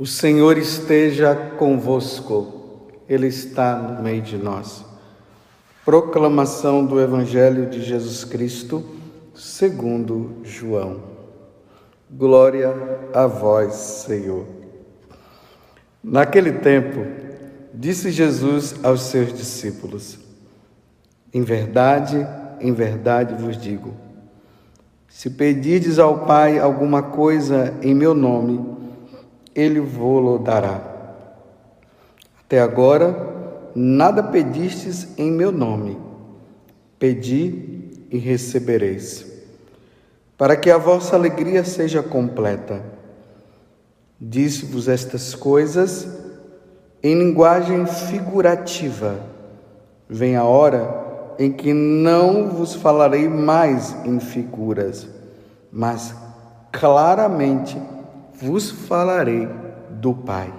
O Senhor esteja convosco, Ele está no meio de nós. Proclamação do Evangelho de Jesus Cristo, segundo João. Glória a vós, Senhor. Naquele tempo, disse Jesus aos seus discípulos: Em verdade, em verdade vos digo, se pedirdes ao Pai alguma coisa em meu nome, ele vô-lo dará. Até agora, nada pedistes em meu nome. Pedi e recebereis, para que a vossa alegria seja completa. Disse-vos estas coisas em linguagem figurativa. Vem a hora em que não vos falarei mais em figuras, mas claramente vos falarei do Pai.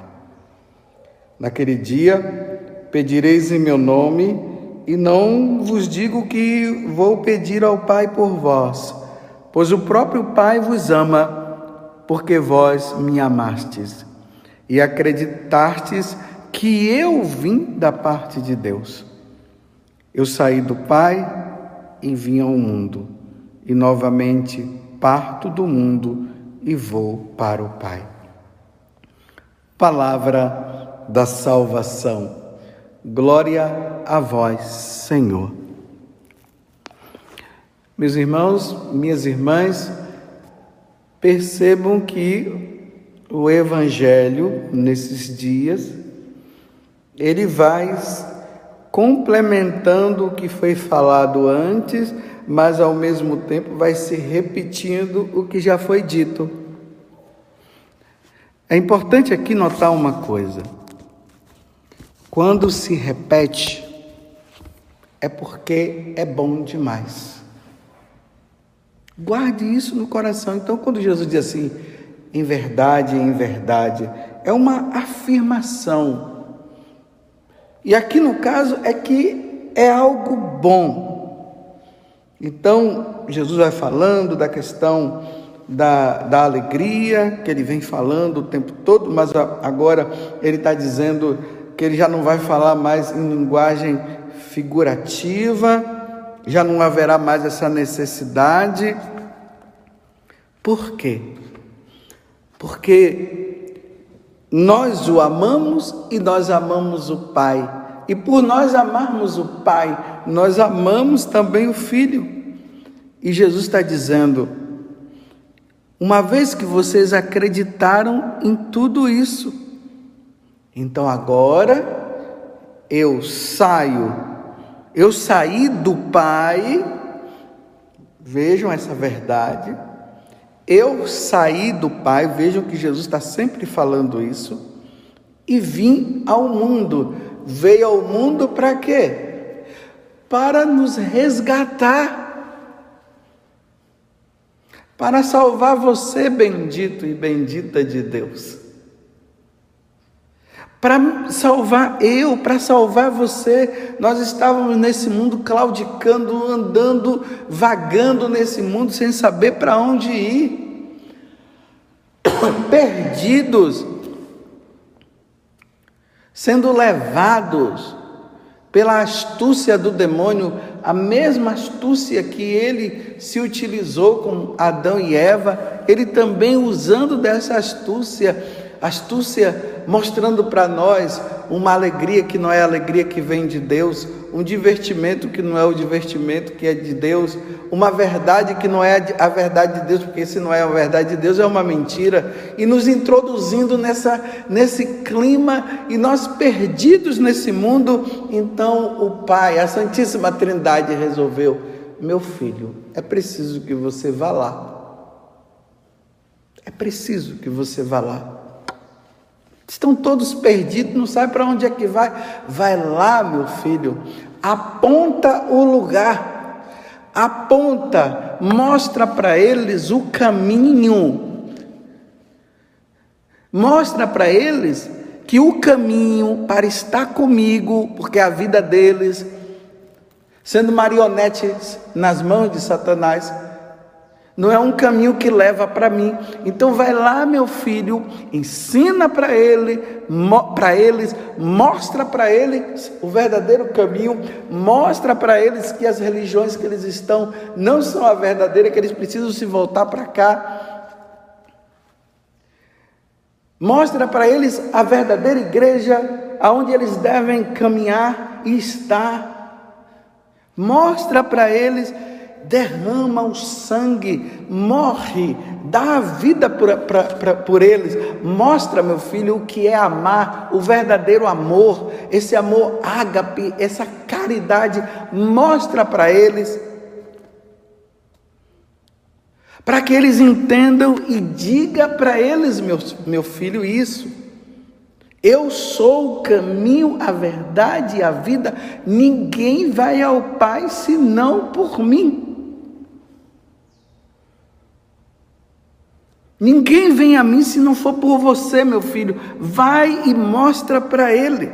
Naquele dia pedireis em meu nome, e não vos digo que vou pedir ao Pai por vós, pois o próprio Pai vos ama, porque vós me amastes e acreditastes que eu vim da parte de Deus. Eu saí do Pai e vim ao mundo, e novamente parto do mundo e vou para o Pai. Palavra da salvação. Glória a vós, Senhor. Meus irmãos, minhas irmãs, percebam que o Evangelho, nesses dias, ele vai complementando o que foi falado antes mas ao mesmo tempo vai se repetindo o que já foi dito. É importante aqui notar uma coisa. Quando se repete, é porque é bom demais. Guarde isso no coração. Então, quando Jesus diz assim, em verdade, em verdade, é uma afirmação. E aqui no caso é que é algo bom. Então, Jesus vai falando da questão da, da alegria, que ele vem falando o tempo todo, mas agora ele está dizendo que ele já não vai falar mais em linguagem figurativa, já não haverá mais essa necessidade. Por quê? Porque nós o amamos e nós amamos o Pai. E por nós amarmos o Pai, nós amamos também o Filho. E Jesus está dizendo: uma vez que vocês acreditaram em tudo isso, então agora eu saio, eu saí do Pai, vejam essa verdade, eu saí do Pai, vejam que Jesus está sempre falando isso, e vim ao mundo. Veio ao mundo para quê? Para nos resgatar para salvar você, bendito e bendita de Deus. Para salvar eu, para salvar você, nós estávamos nesse mundo claudicando, andando, vagando nesse mundo sem saber para onde ir, perdidos, sendo levados pela astúcia do demônio, a mesma astúcia que ele se utilizou com Adão e Eva, ele também usando dessa astúcia, astúcia mostrando para nós uma alegria que não é a alegria que vem de Deus, um divertimento que não é o divertimento que é de Deus, uma verdade que não é a verdade de Deus, porque se não é a verdade de Deus é uma mentira, e nos introduzindo nessa nesse clima e nós perdidos nesse mundo, então o Pai, a Santíssima Trindade resolveu, meu filho, é preciso que você vá lá. É preciso que você vá lá. Estão todos perdidos, não sabe para onde é que vai. Vai lá, meu filho, aponta o lugar, aponta, mostra para eles o caminho. Mostra para eles que o caminho para estar comigo, porque a vida deles, sendo marionetes nas mãos de Satanás, Não é um caminho que leva para mim. Então vai lá, meu filho, ensina para ele, para eles, mostra para eles o verdadeiro caminho, mostra para eles que as religiões que eles estão não são a verdadeira, que eles precisam se voltar para cá. Mostra para eles a verdadeira igreja, aonde eles devem caminhar e estar. Mostra para eles derrama o sangue, morre, dá a vida por, pra, pra, por eles. Mostra, meu filho, o que é amar, o verdadeiro amor, esse amor ágape, essa caridade. Mostra para eles, para que eles entendam e diga para eles, meu, meu filho, isso. Eu sou o caminho, a verdade e a vida. Ninguém vai ao Pai senão por mim. Ninguém vem a mim se não for por você, meu filho. Vai e mostra para ele.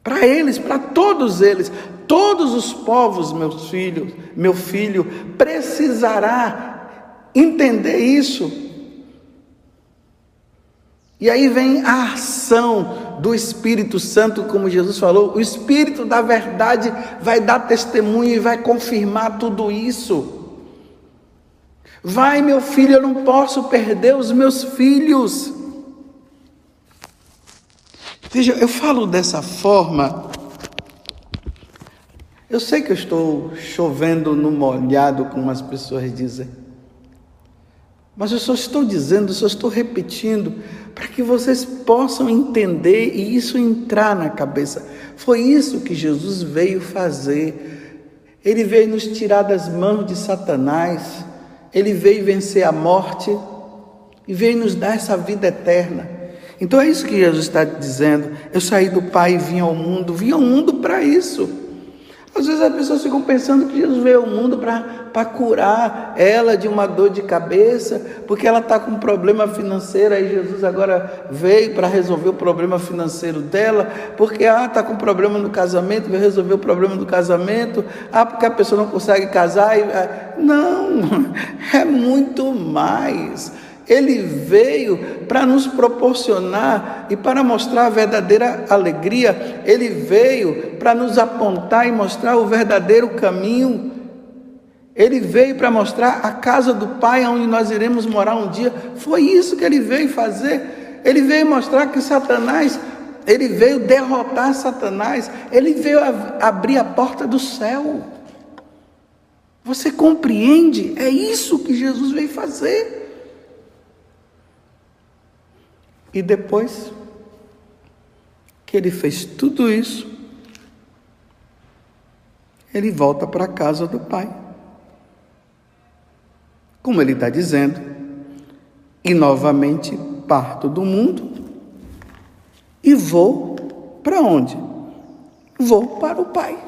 Para eles, para todos eles, todos os povos, meus filhos, meu filho, precisará entender isso. E aí vem a ação do Espírito Santo, como Jesus falou, o Espírito da verdade vai dar testemunho e vai confirmar tudo isso. Vai, meu filho, eu não posso perder os meus filhos. Veja, eu falo dessa forma. Eu sei que eu estou chovendo no molhado, como as pessoas dizem. Mas eu só estou dizendo, só estou repetindo, para que vocês possam entender e isso entrar na cabeça. Foi isso que Jesus veio fazer. Ele veio nos tirar das mãos de Satanás ele veio vencer a morte e veio nos dar essa vida eterna. Então é isso que Jesus está dizendo. Eu saí do Pai e vim ao mundo, vim ao mundo para isso. Às vezes as pessoas ficam pensando que Jesus veio ao mundo para curar ela de uma dor de cabeça, porque ela está com um problema financeiro, aí Jesus agora veio para resolver o problema financeiro dela, porque ah, está com problema no casamento, veio resolver o problema do casamento, ah, porque a pessoa não consegue casar. E, ah, não, é muito mais. Ele veio para nos proporcionar e para mostrar a verdadeira alegria. Ele veio para nos apontar e mostrar o verdadeiro caminho. Ele veio para mostrar a casa do Pai onde nós iremos morar um dia. Foi isso que ele veio fazer. Ele veio mostrar que Satanás, ele veio derrotar Satanás. Ele veio abrir a porta do céu. Você compreende? É isso que Jesus veio fazer. E depois que ele fez tudo isso, ele volta para a casa do pai. Como ele está dizendo, e novamente parto do mundo e vou para onde? Vou para o Pai.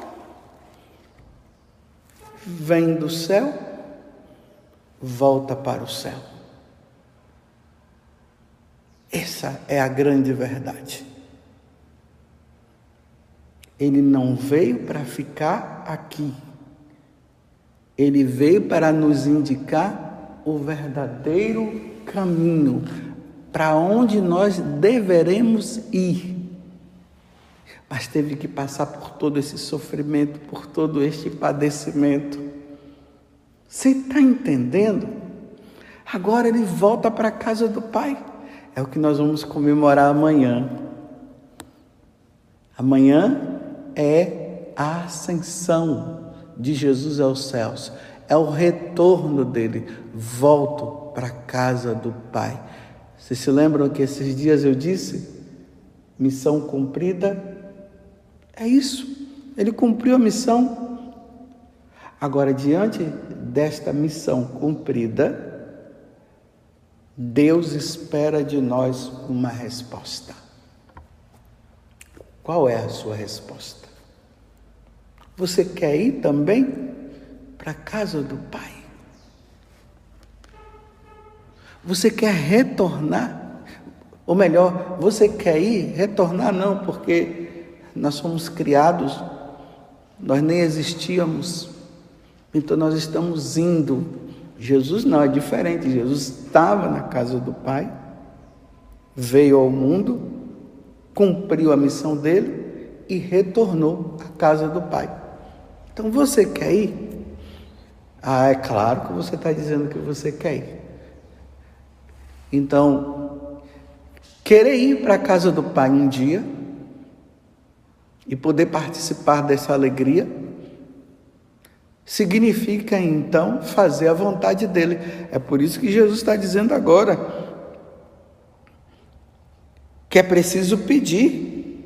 Vem do céu, volta para o céu. Essa é a grande verdade. Ele não veio para ficar aqui. Ele veio para nos indicar o verdadeiro caminho para onde nós deveremos ir. Mas teve que passar por todo esse sofrimento, por todo este padecimento. Você está entendendo? Agora ele volta para a casa do Pai. É o que nós vamos comemorar amanhã. Amanhã é a ascensão de Jesus aos céus, é o retorno dele. Volto para a casa do Pai. Vocês se lembram que esses dias eu disse? Missão cumprida. É isso. Ele cumpriu a missão. Agora, diante desta missão cumprida, Deus espera de nós uma resposta. Qual é a sua resposta? Você quer ir também para a casa do Pai? Você quer retornar? Ou melhor, você quer ir? Retornar não, porque nós fomos criados, nós nem existíamos, Então nós estamos indo. Jesus não é diferente. Jesus estava na casa do Pai, veio ao mundo, cumpriu a missão dele e retornou à casa do Pai. Então você quer ir? Ah, é claro que você está dizendo que você quer ir. Então, querer ir para a casa do Pai um dia e poder participar dessa alegria significa então fazer a vontade dele. É por isso que Jesus está dizendo agora que é preciso pedir.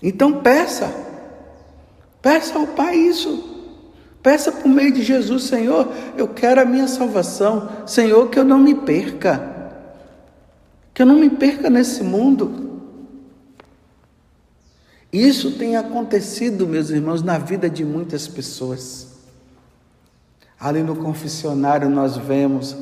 Então peça, peça ao Pai isso. Peça por meio de Jesus, Senhor, eu quero a minha salvação. Senhor, que eu não me perca. Que eu não me perca nesse mundo. Isso tem acontecido, meus irmãos, na vida de muitas pessoas. Ali no confessionário nós vemos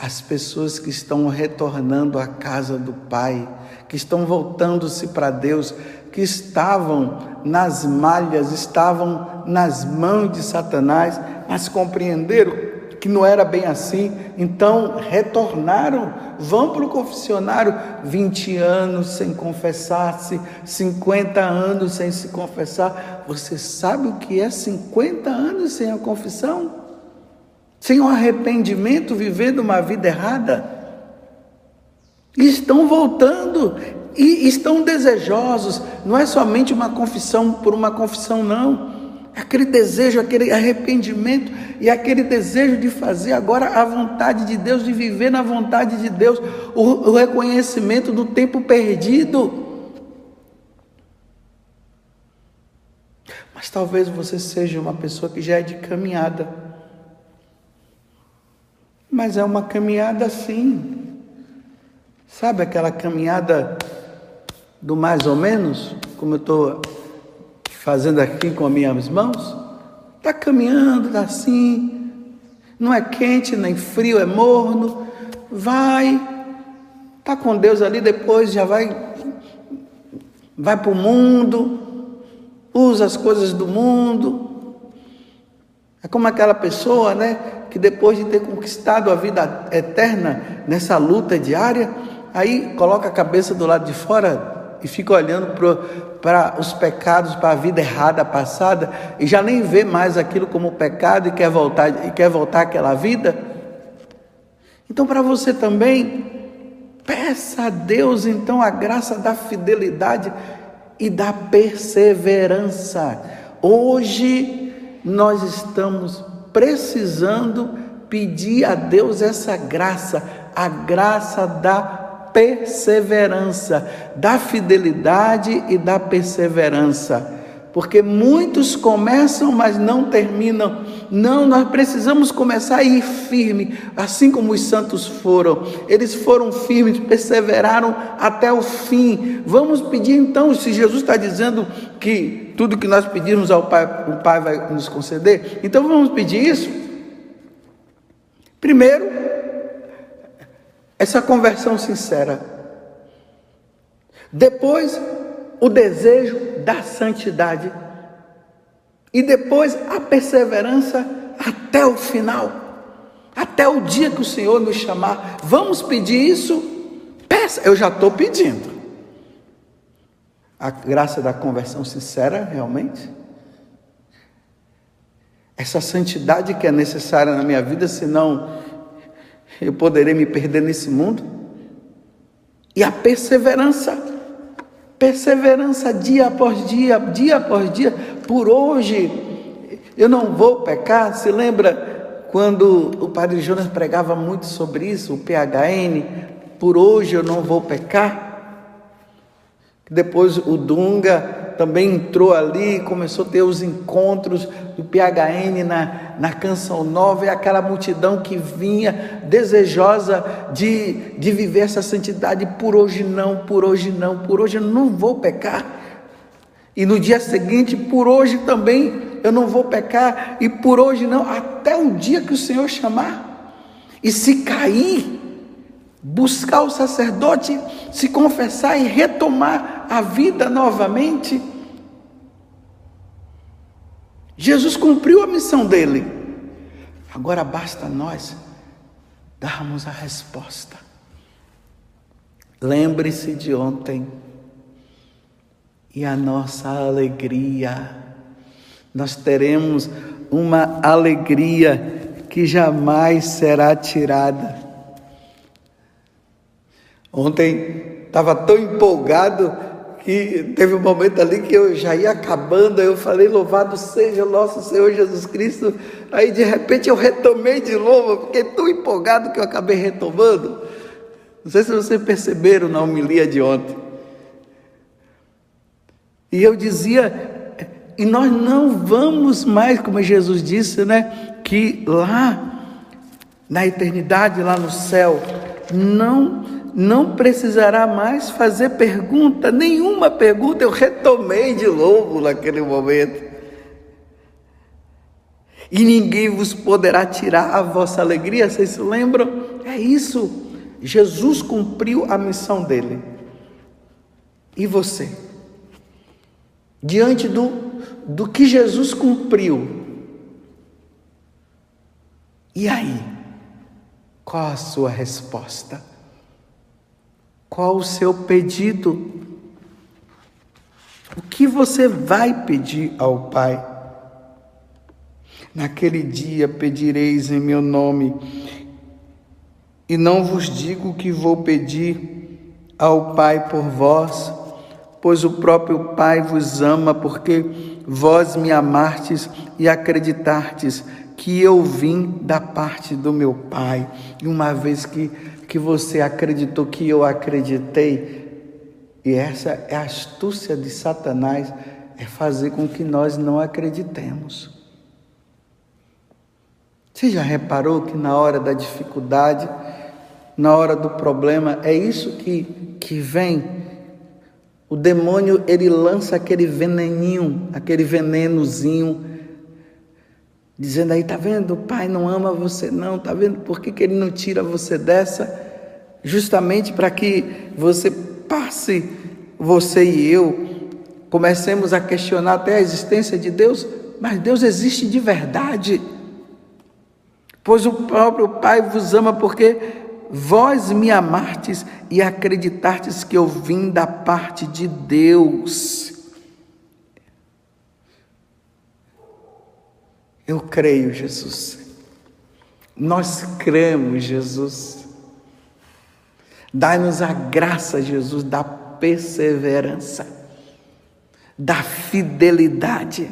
as pessoas que estão retornando à casa do Pai, que estão voltando-se para Deus, que estavam nas malhas, estavam nas mãos de Satanás, mas compreenderam que não era bem assim, então retornaram, vão para o confessionário 20 anos sem confessar-se, 50 anos sem se confessar. Você sabe o que é 50 anos sem a confissão? Sem o arrependimento, vivendo uma vida errada? estão voltando, e estão desejosos, não é somente uma confissão por uma confissão, não. Aquele desejo, aquele arrependimento e aquele desejo de fazer agora a vontade de Deus, de viver na vontade de Deus, o, o reconhecimento do tempo perdido. Mas talvez você seja uma pessoa que já é de caminhada. Mas é uma caminhada assim. Sabe aquela caminhada do mais ou menos, como eu estou fazendo aqui com as minhas mãos, está caminhando, está assim, não é quente nem frio, é morno, vai, está com Deus ali, depois já vai, vai para o mundo, usa as coisas do mundo. É como aquela pessoa, né, que depois de ter conquistado a vida eterna nessa luta diária, aí coloca a cabeça do lado de fora e fica olhando para os pecados, para a vida errada passada e já nem vê mais aquilo como pecado e quer voltar e quer voltar àquela vida. Então, para você também, peça a Deus então a graça da fidelidade e da perseverança. Hoje nós estamos precisando pedir a Deus essa graça, a graça da perseverança, da fidelidade e da perseverança. Porque muitos começam, mas não terminam. Não, nós precisamos começar a ir firme, assim como os santos foram. Eles foram firmes, perseveraram até o fim. Vamos pedir então, se Jesus está dizendo que tudo que nós pedirmos ao Pai, o Pai vai nos conceder, então vamos pedir isso. Primeiro, essa conversão sincera. Depois, o desejo da santidade. E depois, a perseverança até o final. Até o dia que o Senhor nos chamar. Vamos pedir isso? Peça, eu já estou pedindo. A graça da conversão sincera, realmente. Essa santidade que é necessária na minha vida, senão eu poderei me perder nesse mundo. E a perseverança, perseverança dia após dia, dia após dia, por hoje, eu não vou pecar. Se lembra quando o Padre Jonas pregava muito sobre isso, o PHN, por hoje eu não vou pecar? Depois o Dunga também entrou ali, começou a ter os encontros do PHN na, na Canção Nova, e aquela multidão que vinha desejosa de, de viver essa santidade, por hoje não, por hoje não, por hoje eu não vou pecar. E no dia seguinte, por hoje também eu não vou pecar, e por hoje não, até o dia que o Senhor chamar. E se cair, buscar o sacerdote, se confessar e retomar a vida novamente. Jesus cumpriu a missão dele. Agora basta nós darmos a resposta. Lembre-se de ontem e a nossa alegria. Nós teremos uma alegria que jamais será tirada. Ontem estava tão empolgado que teve um momento ali que eu já ia acabando, eu falei, louvado seja o nosso Senhor Jesus Cristo. Aí de repente eu retomei de novo, fiquei tão empolgado que eu acabei retomando. Não sei se vocês perceberam na homilia de ontem. E eu dizia, e nós não vamos mais, como Jesus disse, né? Que lá na eternidade, lá no céu, não não precisará mais fazer pergunta, nenhuma pergunta, eu retomei de novo naquele momento. E ninguém vos poderá tirar a vossa alegria, vocês se lembram? É isso. Jesus cumpriu a missão dele. E você? diante do, do que Jesus cumpriu. E aí? Qual a sua resposta? Qual o seu pedido? O que você vai pedir ao Pai? Naquele dia pedireis em meu nome, e não vos digo que vou pedir ao Pai por vós, pois o próprio Pai vos ama, porque vós me amastes e acreditastes que eu vim da parte do meu Pai. E uma vez que, que você acreditou que eu acreditei, e essa é a astúcia de Satanás, é fazer com que nós não acreditemos. Você já reparou que na hora da dificuldade, na hora do problema, é isso que, que vem? O demônio, ele lança aquele veneninho, aquele venenozinho, dizendo aí, tá vendo? O pai não ama você não, tá vendo? Por que, que ele não tira você dessa? Justamente para que você passe, você e eu, comecemos a questionar até a existência de Deus, mas Deus existe de verdade. Pois o próprio Pai vos ama porque Vós me amastes e acreditastes que eu vim da parte de Deus. Eu creio, Jesus. Nós cremos, Jesus. Dai-nos a graça, Jesus, da perseverança, da fidelidade.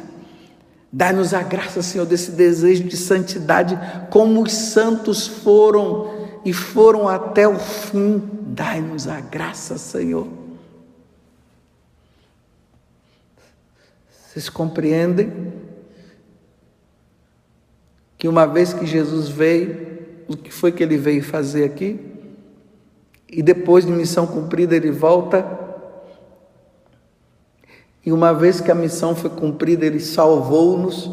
Dai-nos a graça, Senhor, desse desejo de santidade, como os santos foram e foram até o fim. Dai-nos a graça, Senhor. Vocês compreendem que uma vez que Jesus veio, o que foi que ele veio fazer aqui? E depois de missão cumprida, ele volta. E uma vez que a missão foi cumprida, ele salvou-nos,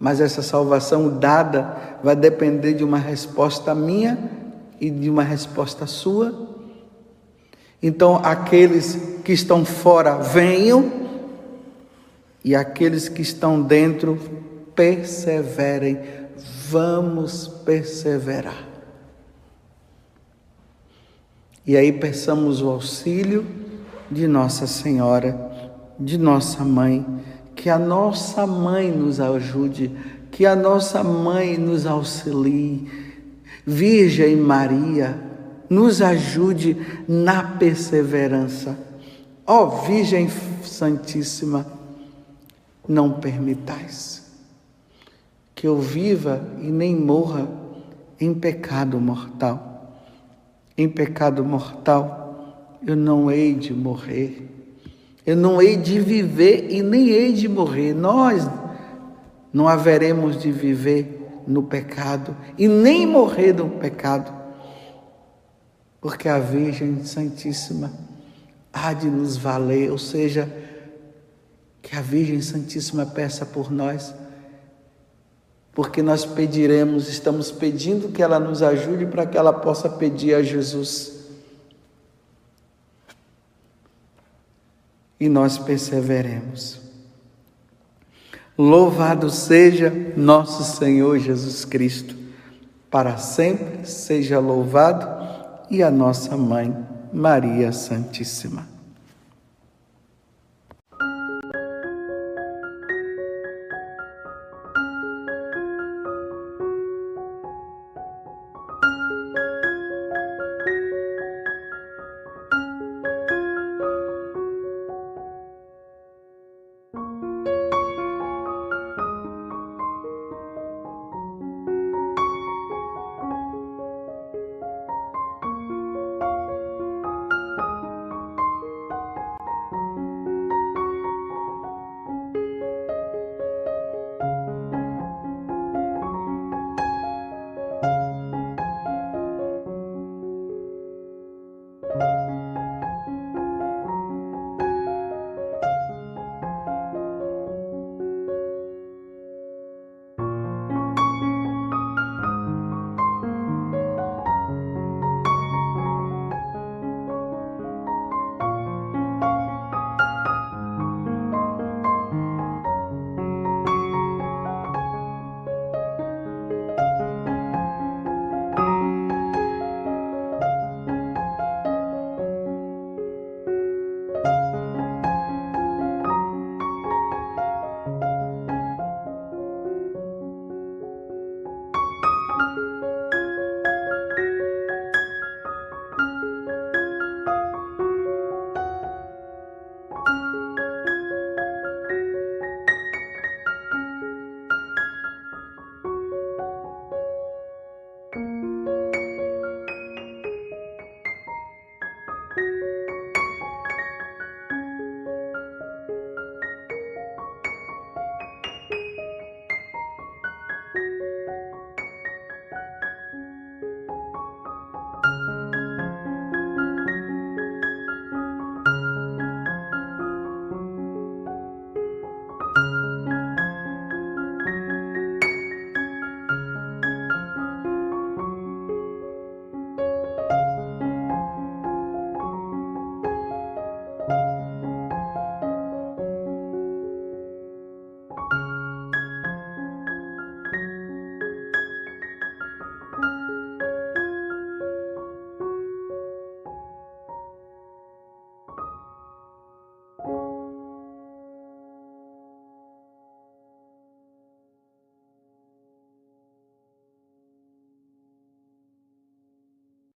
mas essa salvação dada vai depender de uma resposta minha e de uma resposta sua. Então, aqueles que estão fora, venham, e aqueles que estão dentro, perseverem. Vamos perseverar. E aí peçamos o auxílio de Nossa Senhora, de nossa mãe, que a nossa mãe nos ajude, que a nossa mãe nos auxilie Virgem Maria, nos ajude na perseverança. Ó oh, Virgem Santíssima, não permitais que eu viva e nem morra em pecado mortal. Em pecado mortal, eu não hei de morrer. Eu não hei de viver e nem hei de morrer. Nós não haveremos de viver no pecado e nem morrer no pecado, porque a Virgem Santíssima há de nos valer, ou seja, que a Virgem Santíssima peça por nós, porque nós pediremos, estamos pedindo que ela nos ajude para que ela possa pedir a Jesus. E nós perseveremos. Louvado seja nosso Senhor Jesus Cristo, para sempre seja louvado, e a nossa mãe, Maria Santíssima.